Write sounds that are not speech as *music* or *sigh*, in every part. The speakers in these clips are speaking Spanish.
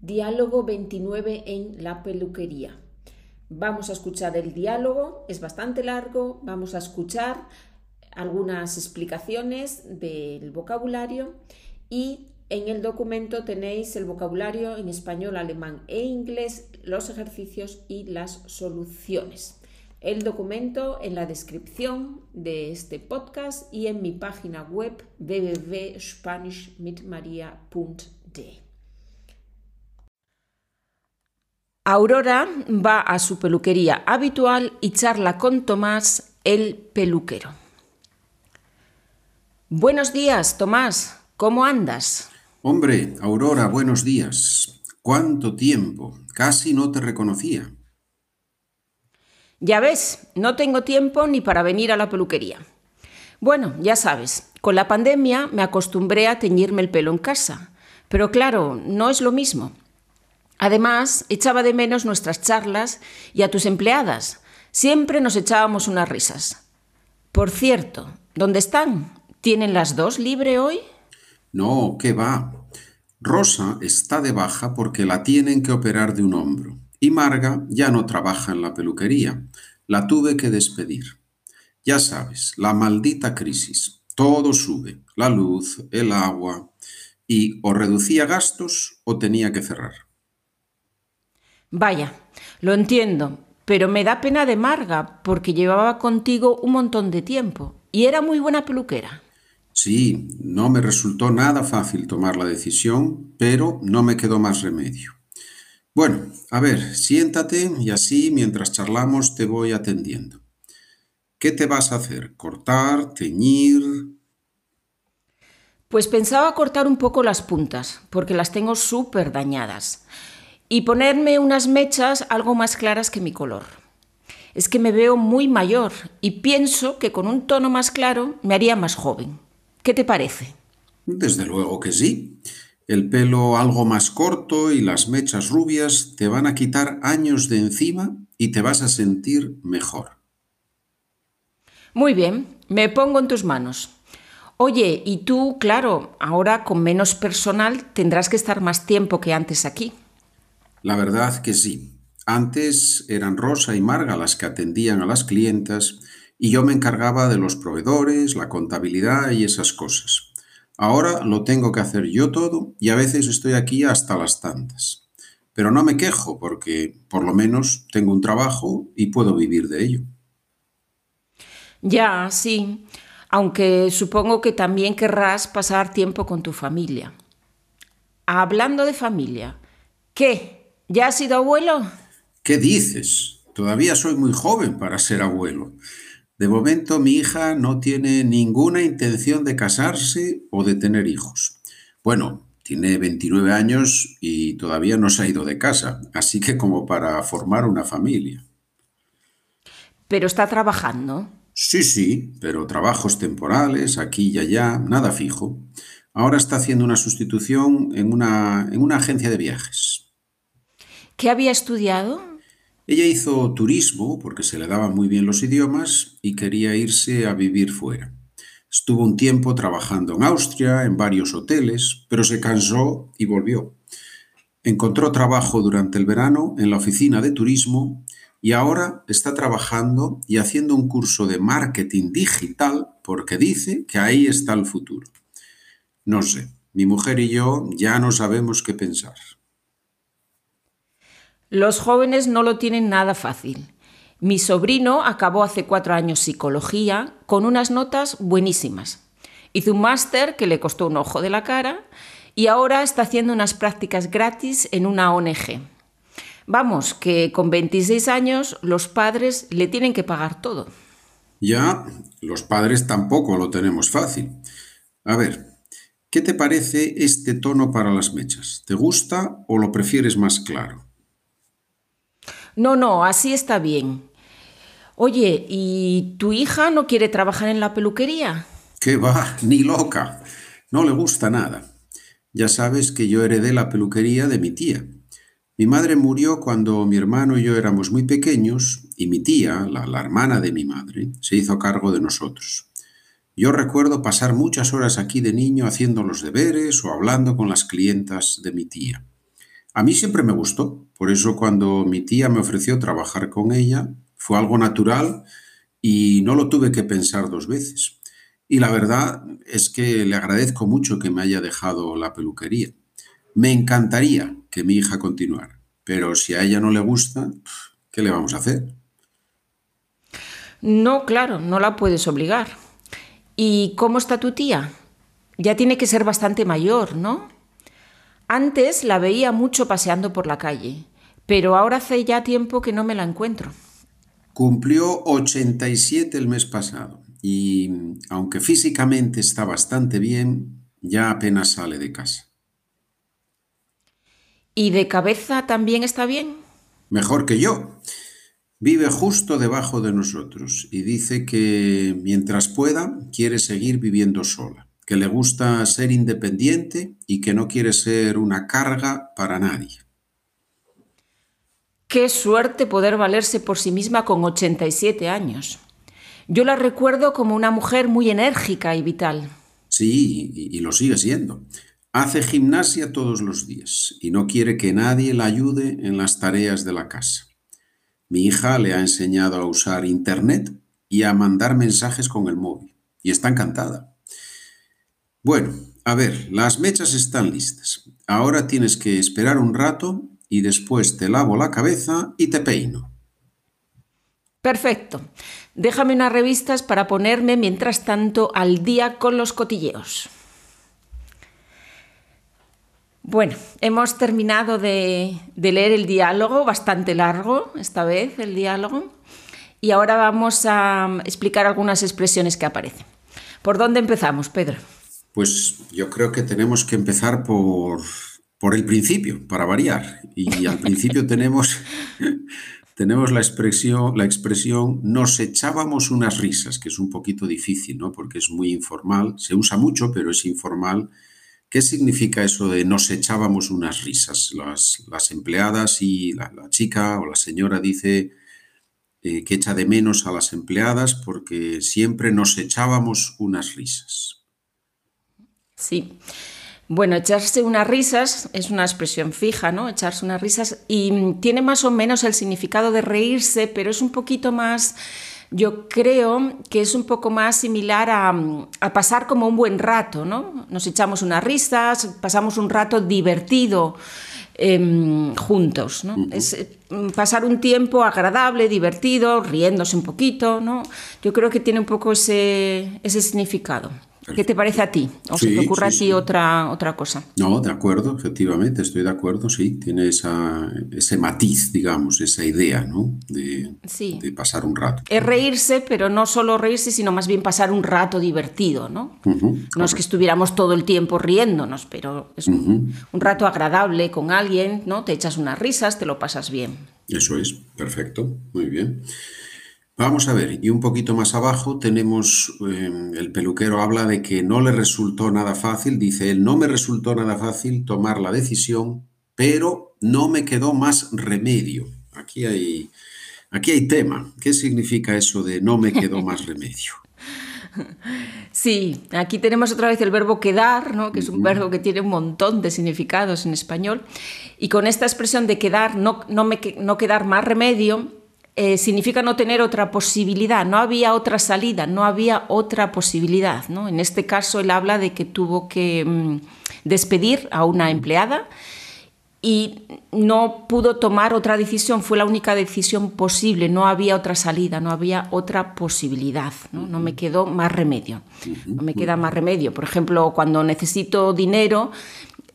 Diálogo 29 en la peluquería. Vamos a escuchar el diálogo, es bastante largo, vamos a escuchar algunas explicaciones del vocabulario y en el documento tenéis el vocabulario en español, alemán e inglés, los ejercicios y las soluciones. El documento en la descripción de este podcast y en mi página web www.spanishmitmaria.de. Aurora va a su peluquería habitual y charla con Tomás, el peluquero. Buenos días, Tomás. ¿Cómo andas? Hombre, Aurora, buenos días. ¿Cuánto tiempo? Casi no te reconocía. Ya ves, no tengo tiempo ni para venir a la peluquería. Bueno, ya sabes, con la pandemia me acostumbré a teñirme el pelo en casa, pero claro, no es lo mismo. Además, echaba de menos nuestras charlas y a tus empleadas. Siempre nos echábamos unas risas. Por cierto, ¿dónde están? ¿Tienen las dos libre hoy? No, ¿qué va? Rosa está de baja porque la tienen que operar de un hombro. Y Marga ya no trabaja en la peluquería. La tuve que despedir. Ya sabes, la maldita crisis. Todo sube. La luz, el agua. Y o reducía gastos o tenía que cerrar. Vaya, lo entiendo, pero me da pena de Marga porque llevaba contigo un montón de tiempo y era muy buena peluquera. Sí, no me resultó nada fácil tomar la decisión, pero no me quedó más remedio. Bueno, a ver, siéntate y así mientras charlamos te voy atendiendo. ¿Qué te vas a hacer? ¿Cortar? ¿Teñir? Pues pensaba cortar un poco las puntas, porque las tengo súper dañadas, y ponerme unas mechas algo más claras que mi color. Es que me veo muy mayor y pienso que con un tono más claro me haría más joven. ¿Qué te parece? Desde luego que sí. El pelo algo más corto y las mechas rubias te van a quitar años de encima y te vas a sentir mejor. Muy bien, me pongo en tus manos. Oye, y tú, claro, ahora con menos personal tendrás que estar más tiempo que antes aquí. La verdad que sí. Antes eran Rosa y Marga las que atendían a las clientas y yo me encargaba de los proveedores, la contabilidad y esas cosas. Ahora lo tengo que hacer yo todo y a veces estoy aquí hasta las tantas. Pero no me quejo porque por lo menos tengo un trabajo y puedo vivir de ello. Ya, sí, aunque supongo que también querrás pasar tiempo con tu familia. Hablando de familia, ¿qué? ¿Ya has sido abuelo? ¿Qué dices? Todavía soy muy joven para ser abuelo. De momento mi hija no tiene ninguna intención de casarse o de tener hijos. Bueno, tiene 29 años y todavía no se ha ido de casa, así que como para formar una familia. Pero está trabajando. Sí, sí, pero trabajos temporales, aquí y allá, nada fijo. Ahora está haciendo una sustitución en una, en una agencia de viajes. ¿Qué había estudiado? Ella hizo turismo porque se le daban muy bien los idiomas y quería irse a vivir fuera. Estuvo un tiempo trabajando en Austria, en varios hoteles, pero se cansó y volvió. Encontró trabajo durante el verano en la oficina de turismo y ahora está trabajando y haciendo un curso de marketing digital porque dice que ahí está el futuro. No sé, mi mujer y yo ya no sabemos qué pensar. Los jóvenes no lo tienen nada fácil. Mi sobrino acabó hace cuatro años psicología con unas notas buenísimas. Hizo un máster que le costó un ojo de la cara y ahora está haciendo unas prácticas gratis en una ONG. Vamos, que con 26 años los padres le tienen que pagar todo. Ya, los padres tampoco lo tenemos fácil. A ver, ¿qué te parece este tono para las mechas? ¿Te gusta o lo prefieres más claro? No, no, así está bien. Oye, ¿y tu hija no quiere trabajar en la peluquería? ¿Qué va? *laughs* Ni loca. No le gusta nada. Ya sabes que yo heredé la peluquería de mi tía. Mi madre murió cuando mi hermano y yo éramos muy pequeños y mi tía, la, la, hermana de mi madre, se hizo cargo de nosotros. Yo recuerdo pasar muchas horas aquí de niño haciendo los deberes o hablando con las clientas de mi tía. A mí siempre me gustó, por eso cuando mi tía me ofreció trabajar con ella, fue algo natural y no lo tuve que pensar dos veces. Y la verdad es que le agradezco mucho que me haya dejado la peluquería. Me encantaría que mi hija continuara, pero si a ella no le gusta, ¿qué le vamos a hacer? No, claro, no la puedes obligar. ¿Y cómo está tu tía? Ya tiene que ser bastante mayor, ¿no? Antes la veía mucho paseando por la calle, pero ahora hace ya tiempo que no me la encuentro. Cumplió 87 el mes pasado y aunque físicamente está bastante bien, ya apenas sale de casa. ¿Y de cabeza también está bien? Mejor que yo. Vive justo debajo de nosotros y dice que mientras pueda quiere seguir viviendo sola, que le gusta ser independiente y que no quiere ser una carga para nadie. Qué suerte poder valerse por sí misma con 87 años. Yo la recuerdo como una mujer muy enérgica y vital. Sí, y, lo sigue siendo. Hace gimnasia todos los días y no quiere que nadie la ayude en las tareas de la casa. Mi hija le ha enseñado a usar Internet y a mandar mensajes con el móvil y está encantada. Bueno, a ver, las mechas están listas. Ahora tienes que esperar un rato y después te lavo la cabeza y te peino. Perfecto. Déjame unas revistas para ponerme mientras tanto al día con los cotilleos. Bueno, hemos terminado de, leer el diálogo, bastante largo esta vez el diálogo, y ahora vamos a explicar algunas expresiones que aparecen. ¿Por dónde empezamos, Pedro? Pues yo creo que tenemos que empezar por, por el principio, para variar. Y al principio *laughs* tenemos tenemos la expresión, la expresión nos echábamos unas risas, que es un poquito difícil, ¿no? Porque es muy informal, se usa mucho, pero es informal. ¿Qué significa eso de nos echábamos unas risas? Las, empleadas y la, chica o la señora dice eh, que echa de menos a las empleadas porque siempre nos echábamos unas risas. Sí. Bueno, echarse unas risas es una expresión fija, ¿no? Echarse unas risas y tiene más o menos el significado de reírse, pero es un poquito más, yo creo que es un poco más similar a, pasar como un buen rato, ¿no? Nos echamos unas risas, pasamos un rato divertido. Em, juntos, ¿no? Es eh, pasar un tiempo agradable, divertido, riéndose un poquito, ¿no? Yo creo que tiene un poco ese, ese significado. ¿Qué te parece a ti? ¿O se te ocurre a ti otra, otra cosa? No, de acuerdo, efectivamente, estoy de acuerdo, sí. Tiene esa, ese matiz, digamos, esa idea, ¿no? De, de, pasar un rato. Es reírse, pero no solo reírse, sino más bien pasar un rato divertido, ¿no? no es que estuviéramos todo el tiempo riéndonos, pero es un, un rato agradable con alguien, ¿no? Te echas unas risas, te lo pasas bien. Eso es, perfecto, muy bien. Vamos a ver, y un poquito más abajo tenemos, em, el peluquero habla de que no le resultó nada fácil, dice él, no me resultó nada fácil tomar la decisión, pero no me quedó más remedio. Aquí hay, aquí hay tema. ¿Qué significa eso de no me quedó más remedio? *laughs* Sí, aquí tenemos otra vez el verbo quedar, ¿no? que es un verbo que tiene un montón de significados en español. Y con esta expresión de quedar, no, no, me, no quedar más remedio, eh, significa no tener otra posibilidad, no había otra salida, no había otra posibilidad. ¿no? En este caso él habla de que tuvo que mm, despedir a una empleada y no pudo tomar otra decisión, fue la única decisión posible, no había otra salida, no había otra posibilidad, no, no me quedó más remedio, no me queda más remedio. Por ejemplo, cuando necesito dinero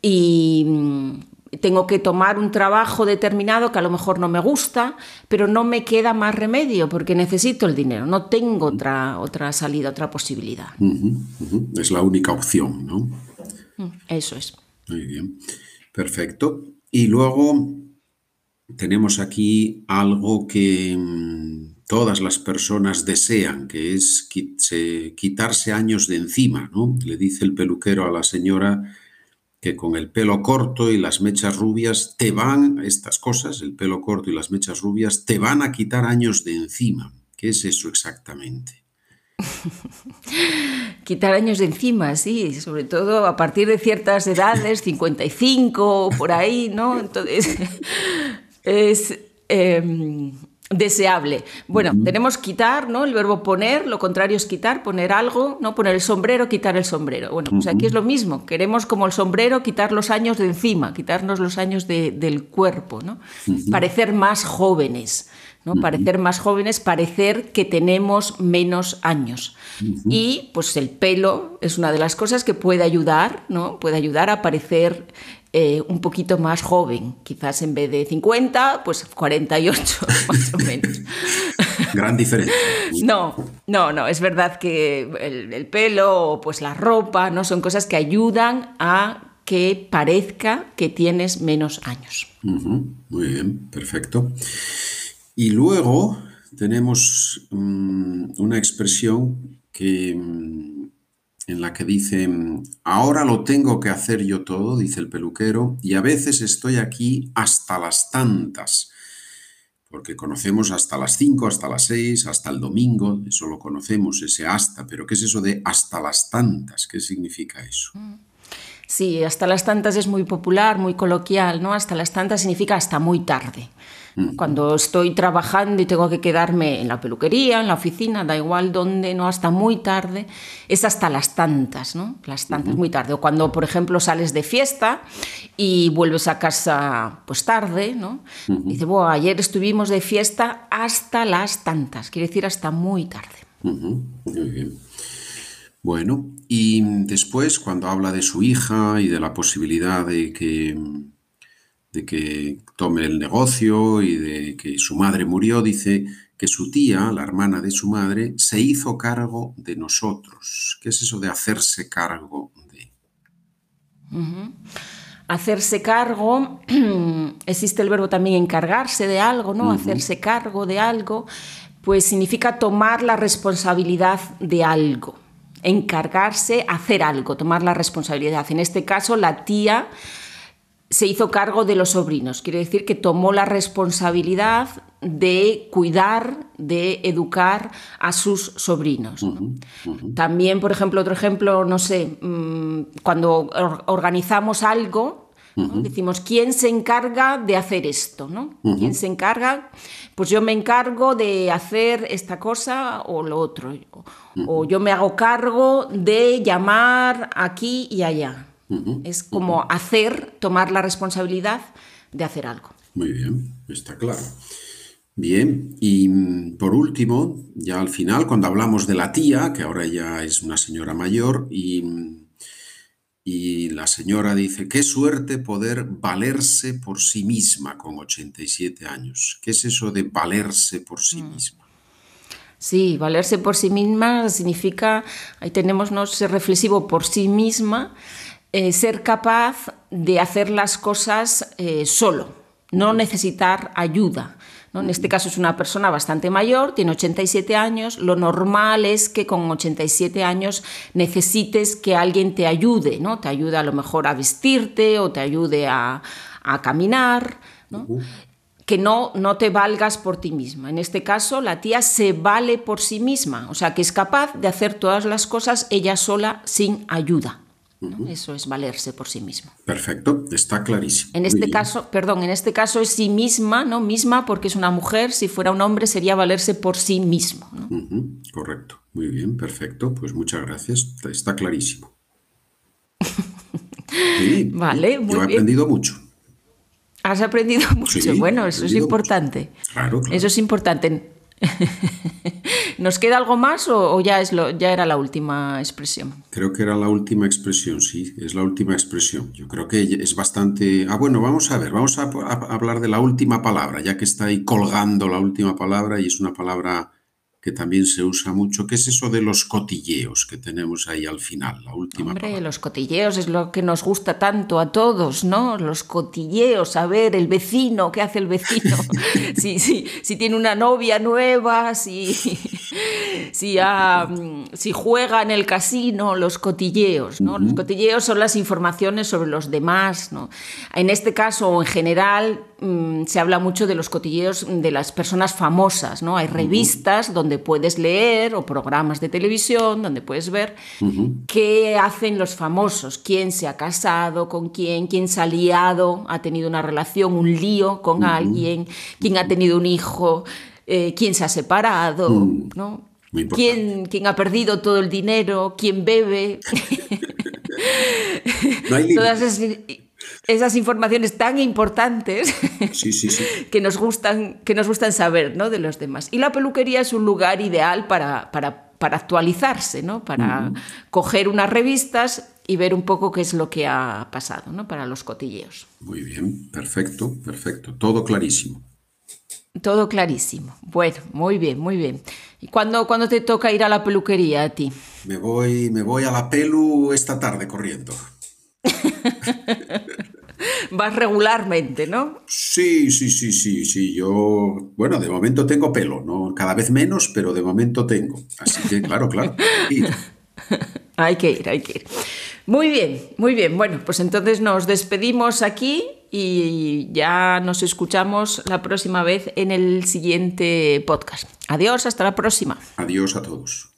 y mm, tengo que tomar un trabajo determinado que a lo mejor no me gusta, pero no me queda más remedio porque necesito el dinero, no tengo otra, otra salida, otra posibilidad. Es la única opción, ¿no? Mm, eso es. Muy bien, perfecto. Y luego tenemos aquí algo que mm, todas las personas desean, que es quitarse años de encima, ¿no? Le dice el peluquero a la señora que con el pelo corto y las mechas rubias te van, estas cosas, el pelo corto y las mechas rubias, te van a quitar años de encima. ¿Qué es eso exactamente? *laughs* Quitar años de encima, sí, sobre todo a partir de ciertas edades, *laughs* 55 por ahí, ¿no? Entonces, *laughs* es em, deseable. Bueno, tenemos quitar, ¿no? El verbo poner, lo contrario es quitar, poner algo, ¿no? Poner el sombrero, quitar el sombrero. Bueno, pues aquí es lo mismo. Queremos como el sombrero quitar los años de encima, quitarnos los años del cuerpo, ¿no? Parecer más jóvenes. ¿no? Parecer más jóvenes, parecer que tenemos menos años. Y pues el pelo es una de las cosas que puede ayudar, ¿no? Puede ayudar a parecer eh, un poquito más joven, quizás en vez de 50, pues 48 *laughs* más o menos. Gran diferencia. No, no, no, es verdad que el, pelo o pues la ropa, ¿no? Son cosas que ayudan a que parezca que tienes menos años. Muy bien, perfecto. Y luego tenemos mm, una expresión que, mm, en la que dice, ahora lo tengo que hacer yo todo, dice el peluquero, y a veces estoy aquí hasta las tantas, porque conocemos hasta las 5, hasta las 6, hasta el domingo, eso lo conocemos, ese hasta, pero ¿qué es eso de hasta las tantas? ¿Qué significa eso? Sí, hasta las tantas es muy popular, muy coloquial, ¿no? Hasta las tantas significa hasta muy tarde. Cuando estoy trabajando y tengo que quedarme en la peluquería, en la oficina, da igual dónde, no hasta muy tarde, es hasta las tantas, ¿no? Las tantas, muy tarde. O cuando, por ejemplo, sales de fiesta y vuelves a casa pues tarde, ¿no? Dice, bueno, ayer estuvimos de fiesta hasta las tantas, quiere decir hasta muy tarde. Muy bien. Bueno, y después cuando habla de su hija y de la posibilidad de que de que tome el negocio y de que su madre murió, dice que su tía, la hermana de su madre, se hizo cargo de nosotros. ¿Qué es eso de hacerse cargo de? Hacerse cargo, *clears throat* existe el verbo también encargarse de algo, ¿no? Hacerse cargo de algo, pues significa tomar la responsabilidad de algo. Encargarse, hacer algo, tomar la responsabilidad. En este caso, la tía se hizo cargo de los sobrinos. Quiere decir que tomó la responsabilidad de cuidar, de educar a sus sobrinos. También, por ejemplo, otro ejemplo, no sé, mm, cuando organizamos algo, decimos, ¿quién se encarga de hacer esto? ¿no? ¿Quién se encarga? Pues yo me encargo de hacer esta cosa o lo otro. O yo me hago cargo de llamar aquí y allá. Es como hacer, tomar la responsabilidad de hacer algo. Muy bien, está claro. Bien, y mm, por último, ya al final, cuando hablamos de la tía, que ahora ya es una señora mayor, y, mm, y la señora dice, qué suerte poder valerse por sí misma con 87 años. ¿Qué es eso de valerse por sí mm. misma? Sí, valerse por sí misma significa, ahí tenemos no ser reflexivo por sí misma, eh, ser capaz de hacer las cosas eh, solo, no necesitar ayuda. En este caso es una persona bastante mayor, tiene 87 años, lo normal es que con 87 años necesites que alguien te ayude, ¿no? te ayude a lo mejor a vestirte o te ayude a, caminar. que no, no te valgas por ti misma. En este caso, la tía se vale por sí misma, o sea, que es capaz de hacer todas las cosas ella sola sin ayuda. Eso es valerse por sí mismo. Perfecto, está clarísimo. En este caso, perdón, en este caso es sí misma, ¿no? Misma porque es una mujer, si fuera un hombre sería valerse por sí mismo. Correcto, muy bien, perfecto, pues muchas gracias, está clarísimo. *laughs* vale, muy yo he aprendido mucho. Has aprendido *laughs* mucho. bueno, eso es importante. Claro, claro. Eso es importante. *laughs* ¿Nos queda algo más o, ya, es ya era la última expresión? Creo que era la última expresión, sí, es la última expresión. Yo creo que es bastante... Ah, bueno, vamos a ver, vamos a hablar de la última palabra, ya que está ahí colgando la última palabra y es una palabra que también se usa mucho. ¿Qué es eso de los cotilleos que tenemos ahí al final, la última Hombre, los cotilleos es lo que nos gusta tanto a todos, ¿no? Los cotilleos, a ver, el vecino, ¿qué hace el vecino? *laughs* si, si, si tiene una novia nueva, si, si, si juega en el casino, los cotilleos, ¿no? Los cotilleos son las informaciones sobre los demás, ¿no? En este caso, o en general, mm, se habla mucho de los cotilleos de las personas famosas, ¿no? Hay revistas donde puedes leer o programas de televisión donde puedes ver qué hacen los famosos, quién se ha casado, con quién, quién se ha liado, ha tenido una relación, un lío con alguien, quién ha tenido un hijo, eh, quién se ha separado. ¿no? ¿Quién, quién ha perdido todo el dinero, quién bebe. *laughs* *laughs* Todas esas, informaciones tan importantes *laughs* que, nos gustan, que nos gustan saber ¿no? de los demás. Y la peluquería es un lugar ideal para, para, para actualizarse, ¿no? para coger unas revistas y ver un poco qué es lo que ha pasado ¿no? para los cotilleos. Muy bien, perfecto, perfecto, todo clarísimo. Todo clarísimo. Bueno, muy bien, muy bien. ¿Y cuándo, te toca ir a la peluquería a ti? Me voy, me voy a la pelu esta tarde corriendo. *laughs* Vas regularmente, ¿no? Sí, sí, sí, sí, sí. Yo, bueno, de momento tengo pelo, ¿no? Cada vez menos, pero de momento tengo. Así que, claro, claro. *laughs* hay que ir, hay que ir. Muy bien, muy bien. Bueno, pues entonces nos despedimos aquí y ya nos escuchamos la próxima vez en el siguiente podcast. Adiós, hasta la próxima. Adiós a todos.